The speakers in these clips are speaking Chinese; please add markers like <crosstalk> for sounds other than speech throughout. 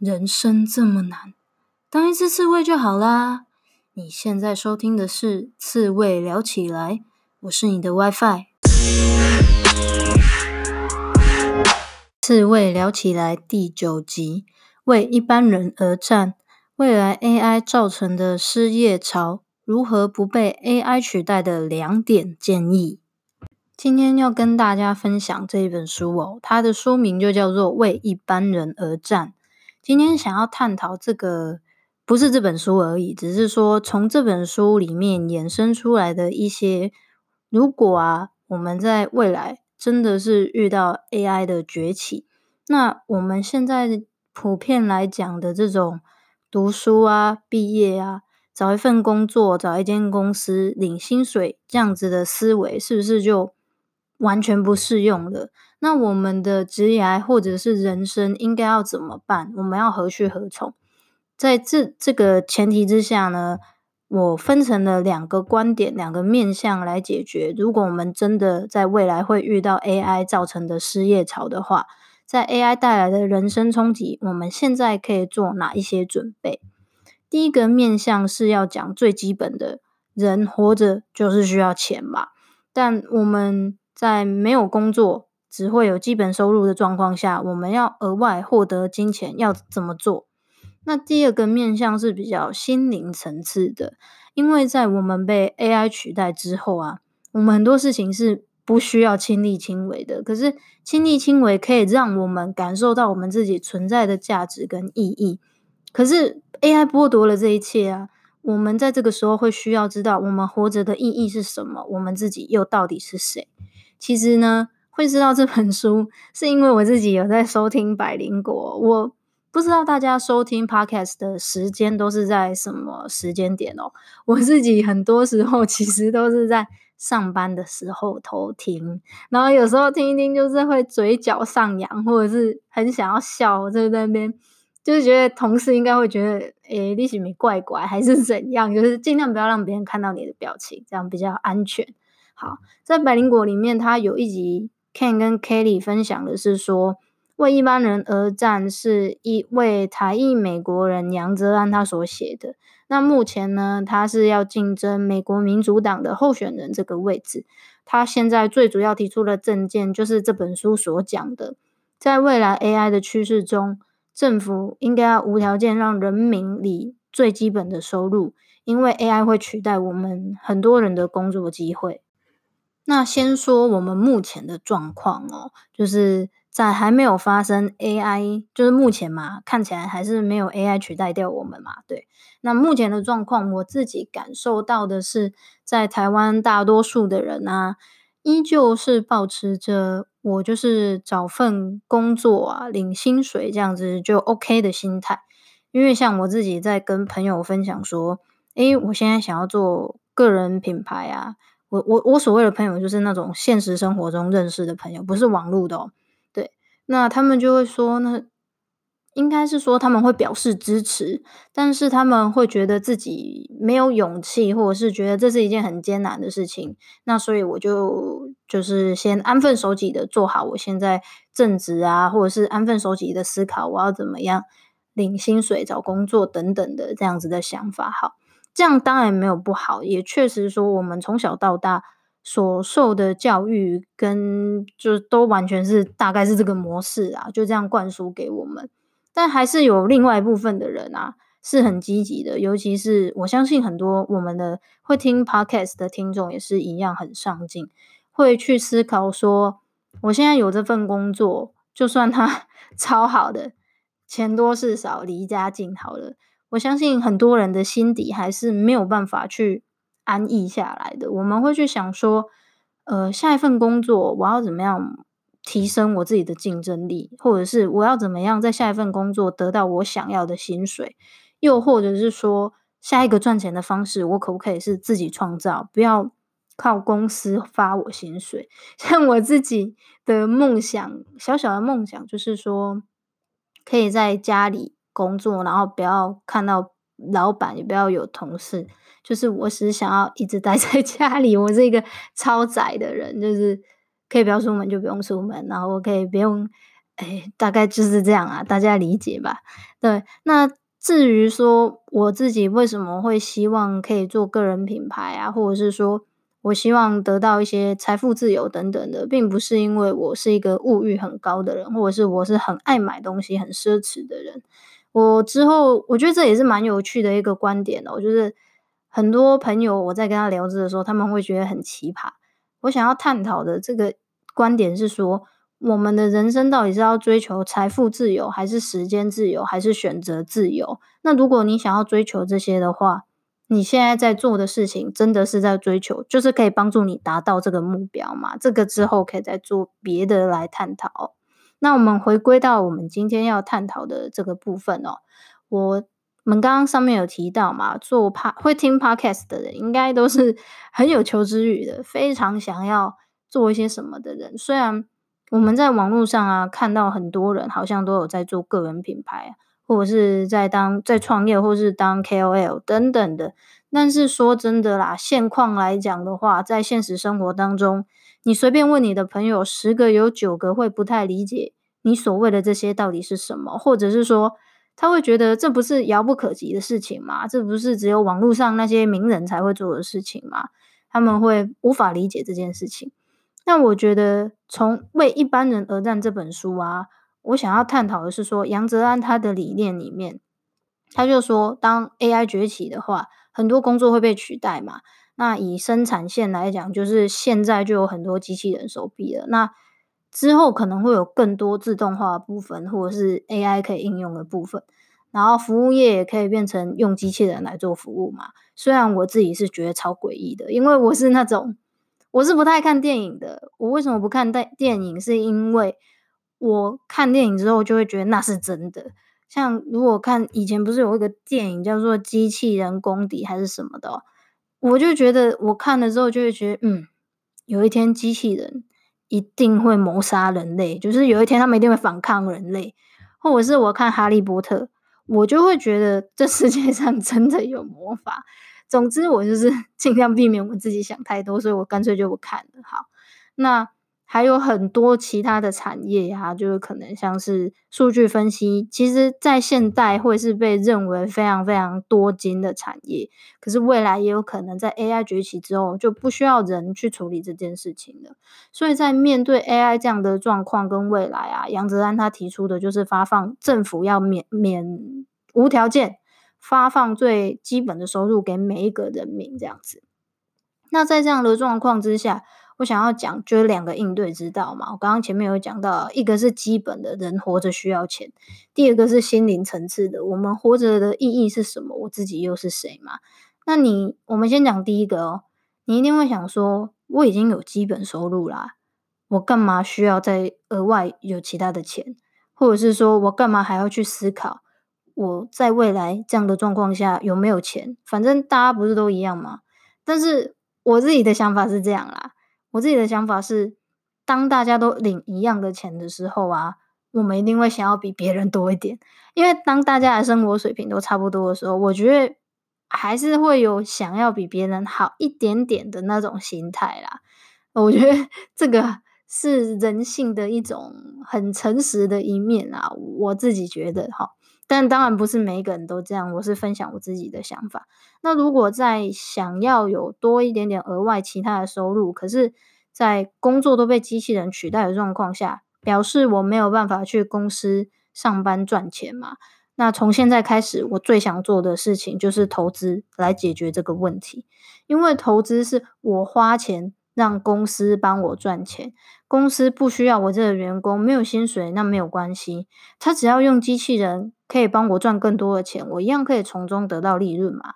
人生这么难，当一只刺猬就好啦。你现在收听的是《刺猬聊起来》，我是你的 WiFi。刺猬聊起来第九集，为一般人而战，未来 AI 造成的失业潮，如何不被 AI 取代的两点建议。今天要跟大家分享这一本书哦，它的书名就叫做《为一般人而战》。今天想要探讨这个，不是这本书而已，只是说从这本书里面衍生出来的一些，如果啊，我们在未来真的是遇到 AI 的崛起，那我们现在普遍来讲的这种读书啊、毕业啊、找一份工作、找一间公司领薪水这样子的思维，是不是就完全不适用了？那我们的职业或者是人生应该要怎么办？我们要何去何从？在这这个前提之下呢，我分成了两个观点、两个面向来解决。如果我们真的在未来会遇到 AI 造成的失业潮的话，在 AI 带来的人生冲击，我们现在可以做哪一些准备？第一个面向是要讲最基本的，人活着就是需要钱嘛，但我们在没有工作，只会有基本收入的状况下，我们要额外获得金钱要怎么做？那第二个面向是比较心灵层次的，因为在我们被 AI 取代之后啊，我们很多事情是不需要亲力亲为的。可是亲力亲为可以让我们感受到我们自己存在的价值跟意义。可是 AI 剥夺了这一切啊，我们在这个时候会需要知道我们活着的意义是什么，我们自己又到底是谁？其实呢。会知道这本书，是因为我自己有在收听百灵果。我不知道大家收听 Podcast 的时间都是在什么时间点哦。我自己很多时候其实都是在上班的时候偷听，然后有时候听一听，就是会嘴角上扬，或者是很想要笑，就在那边就是觉得同事应该会觉得，诶，你是不是怪怪还是怎样？就是尽量不要让别人看到你的表情，这样比较安全。好，在百灵果里面，它有一集。Ken 跟 Kelly 分享的是说，为一般人而战是一位台裔美国人杨哲安他所写的。那目前呢，他是要竞争美国民主党的候选人这个位置。他现在最主要提出的政见就是这本书所讲的，在未来 AI 的趋势中，政府应该要无条件让人民里最基本的收入，因为 AI 会取代我们很多人的工作机会。那先说我们目前的状况哦，就是在还没有发生 AI，就是目前嘛，看起来还是没有 AI 取代掉我们嘛，对。那目前的状况，我自己感受到的是，在台湾大多数的人啊，依旧是抱持着我就是找份工作啊，领薪水这样子就 OK 的心态。因为像我自己在跟朋友分享说，诶，我现在想要做个人品牌啊。我我我所谓的朋友就是那种现实生活中认识的朋友，不是网络的哦。对，那他们就会说，那应该是说他们会表示支持，但是他们会觉得自己没有勇气，或者是觉得这是一件很艰难的事情。那所以我就就是先安分守己的做好我现在正职啊，或者是安分守己的思考我要怎么样领薪水、找工作等等的这样子的想法。好。这样当然没有不好，也确实说我们从小到大所受的教育跟就都完全是大概是这个模式啊，就这样灌输给我们。但还是有另外一部分的人啊是很积极的，尤其是我相信很多我们的会听 Podcast 的听众也是一样很上进，会去思考说，我现在有这份工作，就算它 <laughs> 超好的，钱多事少，离家近好了。我相信很多人的心底还是没有办法去安逸下来的。我们会去想说，呃，下一份工作我要怎么样提升我自己的竞争力，或者是我要怎么样在下一份工作得到我想要的薪水，又或者是说下一个赚钱的方式，我可不可以是自己创造，不要靠公司发我薪水？<laughs> 像我自己的梦想，小小的梦想就是说，可以在家里。工作，然后不要看到老板，也不要有同事，就是我只是想要一直待 <laughs> 在家里。我是一个超宅的人，就是可以不要出门就不用出门，然后我可以不用哎，大概就是这样啊，大家理解吧？对，那至于说我自己为什么会希望可以做个人品牌啊，或者是说我希望得到一些财富自由等等的，并不是因为我是一个物欲很高的人，或者是我是很爱买东西、很奢侈的人。我之后我觉得这也是蛮有趣的一个观点哦，就是很多朋友我在跟他聊着的时候，他们会觉得很奇葩。我想要探讨的这个观点是说，我们的人生到底是要追求财富自由，还是时间自由，还是选择自由？那如果你想要追求这些的话，你现在在做的事情真的是在追求，就是可以帮助你达到这个目标吗？这个之后可以再做别的来探讨。那我们回归到我们今天要探讨的这个部分哦，我们刚刚上面有提到嘛，做 p 会听 Podcast 的人，应该都是 <laughs> 很有求知欲的，非常想要做一些什么的人，虽然。我们在网络上啊，看到很多人好像都有在做个人品牌，或者是在当在创业，或是当 KOL 等等的。但是说真的啦，现况来讲的话，在现实生活当中，你随便问你的朋友，十个有九个会不太理解你所谓的这些到底是什么，或者是说他会觉得这不是遥不可及的事情吗？这不是只有网络上那些名人才会做的事情吗？他们会无法理解这件事情。那我觉得，从《为一般人而战》这本书啊，我想要探讨的是说，杨哲安他的理念里面，他就说，当 AI 崛起的话，很多工作会被取代嘛。那以生产线来讲，就是现在就有很多机器人手臂了。那之后可能会有更多自动化部分，或者是 AI 可以应用的部分。然后服务业也可以变成用机器人来做服务嘛。虽然我自己是觉得超诡异的，因为我是那种。我是不太看电影的。我为什么不看电电影？是因为我看电影之后就会觉得那是真的。像如果看以前不是有一个电影叫做《机器人公敌》还是什么的，我就觉得我看了之后就会觉得，嗯，有一天机器人一定会谋杀人类，就是有一天他们一定会反抗人类。或者是我看《哈利波特》，我就会觉得这世界上真的有魔法。总之，我就是尽量避免我自己想太多，所以我干脆就不看了。好，那还有很多其他的产业、啊，就是可能像是数据分析，其实在现代会是被认为非常非常多金的产业，可是未来也有可能在 AI 崛起之后就不需要人去处理这件事情了。所以在面对 AI 这样的状况跟未来啊，杨哲安他提出的就是发放政府要免免无条件。发放最基本的收入给每一个人民，这样子。那在这样的状况之下，我想要讲就是两个应对之道嘛。我刚刚前面有讲到，一个是基本的人活着需要钱，第二个是心灵层次的，我们活着的意义是什么？我自己又是谁嘛？那你我们先讲第一个哦，你一定会想说，我已经有基本收入啦，我干嘛需要再额外有其他的钱？或者是说我干嘛还要去思考？我在未来这样的状况下有没有钱？反正大家不是都一样吗？但是我自己的想法是这样啦。我自己的想法是，当大家都领一样的钱的时候啊，我们一定会想要比别人多一点。因为当大家的生活水平都差不多的时候，我觉得还是会有想要比别人好一点点的那种心态啦。我觉得这个是人性的一种很诚实的一面啊。我自己觉得哈。但当然不是每一个人都这样，我是分享我自己的想法。那如果在想要有多一点点额外其他的收入，可是，在工作都被机器人取代的状况下，表示我没有办法去公司上班赚钱嘛？那从现在开始，我最想做的事情就是投资来解决这个问题，因为投资是我花钱让公司帮我赚钱。公司不需要我这个员工，没有薪水，那没有关系。他只要用机器人，可以帮我赚更多的钱，我一样可以从中得到利润嘛。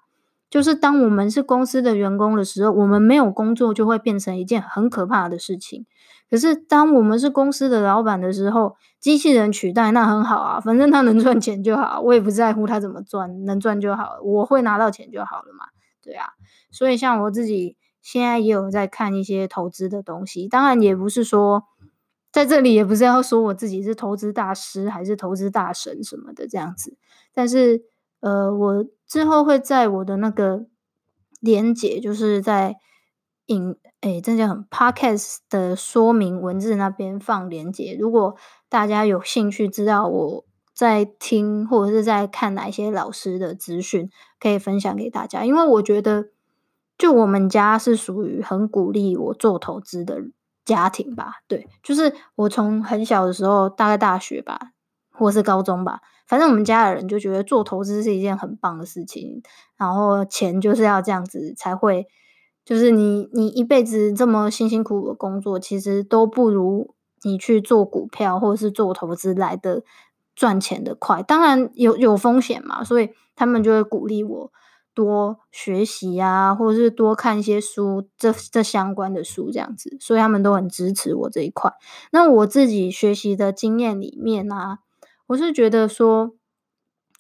就是当我们是公司的员工的时候，我们没有工作就会变成一件很可怕的事情。可是当我们是公司的老板的时候，机器人取代那很好啊，反正他能赚钱就好，我也不在乎他怎么赚，能赚就好，我会拿到钱就好了嘛。对啊，所以像我自己。现在也有在看一些投资的东西，当然也不是说在这里也不是要说我自己是投资大师还是投资大神什么的这样子，但是呃，我之后会在我的那个连接，就是在影诶，这叫什么 Podcast 的说明文字那边放连接。如果大家有兴趣知道我在听或者是在看哪一些老师的资讯，可以分享给大家。因为我觉得，就我们家是属于很鼓励我做投资的家庭吧。对，就是我从很小的时候，大概大学吧，或是高中吧，反正我们家的人就觉得做投资是一件很棒的事情，然后钱就是要这样子才会。就是你，你一辈子这么辛辛苦苦的工作，其实都不如你去做股票或者是做投资来的赚钱的快。当然有有风险嘛，所以他们就会鼓励我多学习啊，或者是多看一些书，这这相关的书这样子。所以他们都很支持我这一块。那我自己学习的经验里面啊，我是觉得说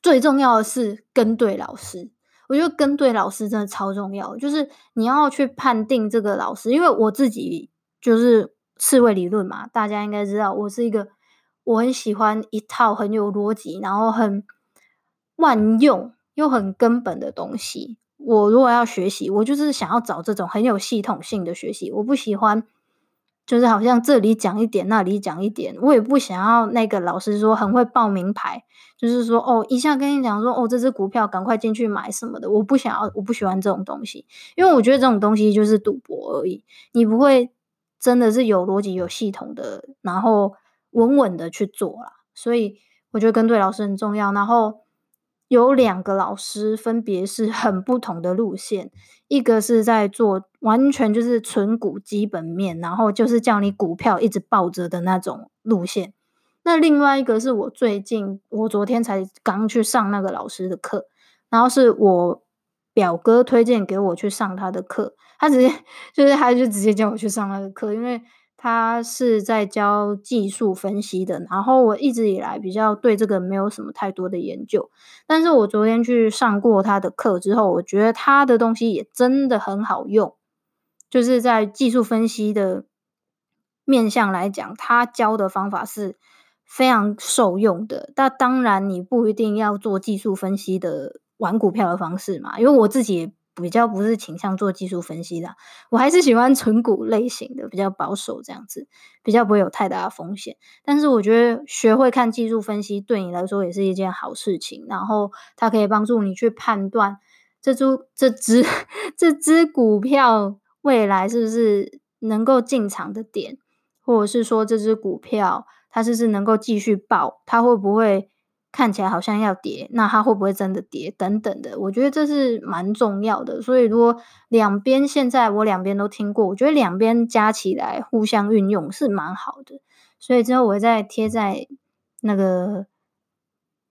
最重要的是跟对老师。我觉得跟对老师真的超重要，就是你要去判定这个老师，因为我自己就是刺猬理论嘛，大家应该知道，我是一个我很喜欢一套很有逻辑，然后很万用又很根本的东西。我如果要学习，我就是想要找这种很有系统性的学习，我不喜欢。就是好像这里讲一点，那里讲一点，我也不想要那个老师说很会报名牌，就是说哦，一下跟你讲说哦，这只股票赶快进去买什么的，我不想要，我不喜欢这种东西，因为我觉得这种东西就是赌博而已，你不会真的是有逻辑、有系统的，然后稳稳的去做啦。所以我觉得跟对老师很重要，然后。有两个老师，分别是很不同的路线。一个是在做完全就是纯股基本面，然后就是叫你股票一直抱着的那种路线。那另外一个是我最近，我昨天才刚去上那个老师的课，然后是我表哥推荐给我去上他的课，他直接 <laughs> 就是他就直接叫我去上那个课，因为。他是在教技术分析的，然后我一直以来比较对这个没有什么太多的研究，但是我昨天去上过他的课之后，我觉得他的东西也真的很好用，就是在技术分析的面向来讲，他教的方法是非常受用的。但当然，你不一定要做技术分析的玩股票的方式嘛，因为我自己。比较不是倾向做技术分析的，我还是喜欢存股类型的，比较保守这样子，比较不会有太大的风险。但是我觉得学会看技术分析对你来说也是一件好事情，然后它可以帮助你去判断这只这只 <laughs> 这只股票未来是不是能够进场的点，或者是说这只股票它是不是能够继续爆，它会不会？看起来好像要跌，那它会不会真的跌？等等的，我觉得这是蛮重要的。所以如果两边现在我两边都听过，我觉得两边加起来互相运用是蛮好的。所以之后我会再贴在那个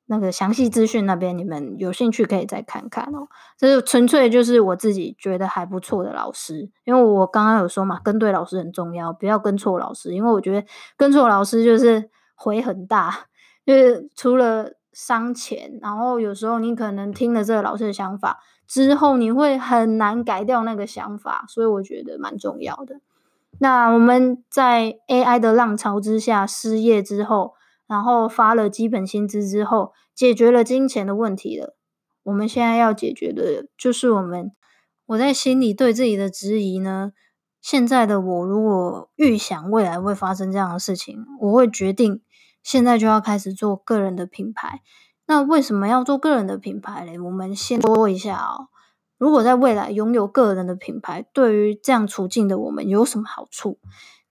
那个详细资讯那边，你们有兴趣可以再看看哦。这是纯粹就是我自己觉得还不错的老师，因为我刚刚有说嘛，跟对老师很重要，不要跟错老师，因为我觉得跟错老师就是 <laughs> 回很大。就是除了伤钱，然后有时候你可能听了这个老师的想法之后，你会很难改掉那个想法，所以我觉得蛮重要的。那我们在 AI 的浪潮之下失业之后，然后发了基本薪资之后，解决了金钱的问题了。我们现在要解决的就是我们我在心里对自己的质疑呢。现在的我如果预想未来会发生这样的事情，我会决定。现在就要开始做个人的品牌，那为什么要做个人的品牌嘞？我们先说一下哦。如果在未来拥有个人的品牌，对于这样处境的我们有什么好处？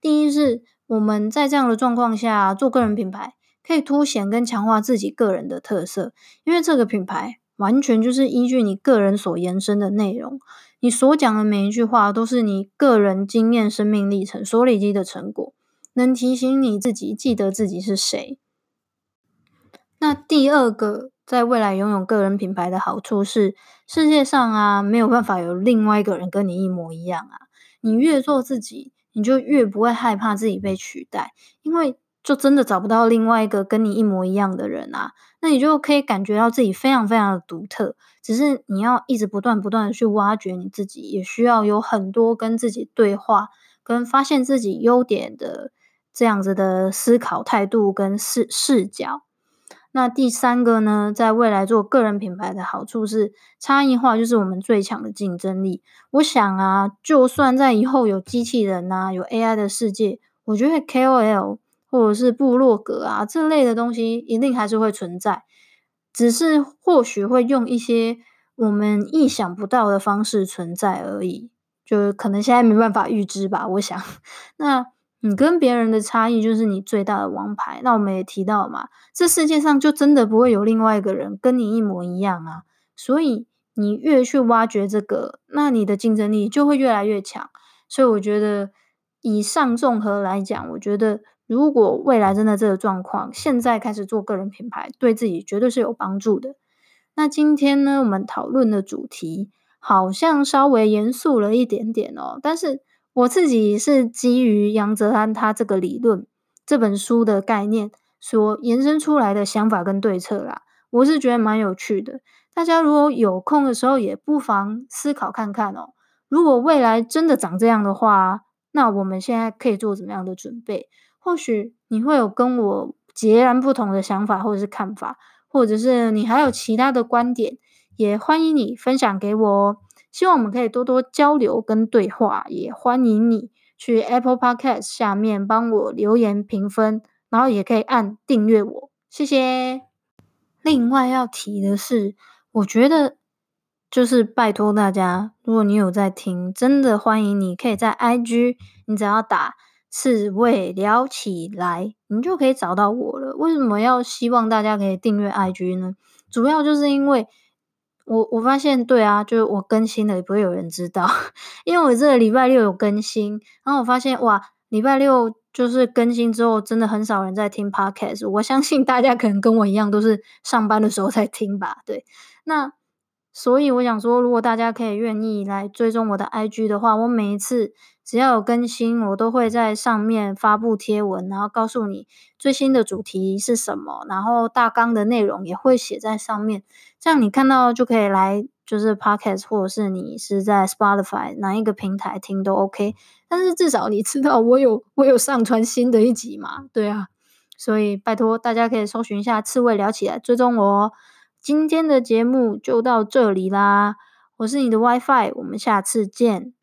第一是我们在这样的状况下做个人品牌，可以凸显跟强化自己个人的特色，因为这个品牌完全就是依据你个人所延伸的内容，你所讲的每一句话都是你个人经验、生命历程所累积的成果。能提醒你自己记得自己是谁。那第二个，在未来拥有个人品牌的好处是，世界上啊没有办法有另外一个人跟你一模一样啊。你越做自己，你就越不会害怕自己被取代，因为就真的找不到另外一个跟你一模一样的人啊。那你就可以感觉到自己非常非常的独特。只是你要一直不断不断的去挖掘你自己，也需要有很多跟自己对话，跟发现自己优点的。这样子的思考态度跟视视角，那第三个呢，在未来做个人品牌的好处是差异化，就是我们最强的竞争力。我想啊，就算在以后有机器人啊，有 AI 的世界，我觉得 KOL 或者是部落格啊这类的东西一定还是会存在，只是或许会用一些我们意想不到的方式存在而已，就可能现在没办法预知吧。我想，<laughs> 那。你跟别人的差异就是你最大的王牌。那我们也提到嘛，这世界上就真的不会有另外一个人跟你一模一样啊。所以你越去挖掘这个，那你的竞争力就会越来越强。所以我觉得，以上综合来讲，我觉得如果未来真的这个状况，现在开始做个人品牌，对自己绝对是有帮助的。那今天呢，我们讨论的主题好像稍微严肃了一点点哦，但是。我自己是基于杨泽安他这个理论这本书的概念所延伸出来的想法跟对策啦，我是觉得蛮有趣的。大家如果有空的时候，也不妨思考看看哦。如果未来真的长这样的话，那我们现在可以做怎么样的准备？或许你会有跟我截然不同的想法或者是看法，或者是你还有其他的观点，也欢迎你分享给我哦。希望我们可以多多交流跟对话，也欢迎你去 Apple Podcast 下面帮我留言评分，然后也可以按订阅我，谢谢。另外要提的是，我觉得就是拜托大家，如果你有在听，真的欢迎你可以在 IG，你只要打刺猬聊起来，你就可以找到我了。为什么要希望大家可以订阅 IG 呢？主要就是因为。我我发现，对啊，就是我更新了也不会有人知道，<laughs> 因为我这个礼拜六有更新，然后我发现哇，礼拜六就是更新之后，真的很少人在听 Podcast。我相信大家可能跟我一样，都是上班的时候在听吧，对。那所以我想说，如果大家可以愿意来追踪我的 IG 的话，我每一次只要有更新，我都会在上面发布贴文，然后告诉你最新的主题是什么，然后大纲的内容也会写在上面。这样你看到就可以来，就是 Podcast 或者是你是在 Spotify 哪一个平台听都 OK。但是至少你知道我有我有上传新的一集嘛？对啊，所以拜托大家可以搜寻一下刺猬聊起来，追踪我哦。今天的节目就到这里啦，我是你的 WiFi，我们下次见。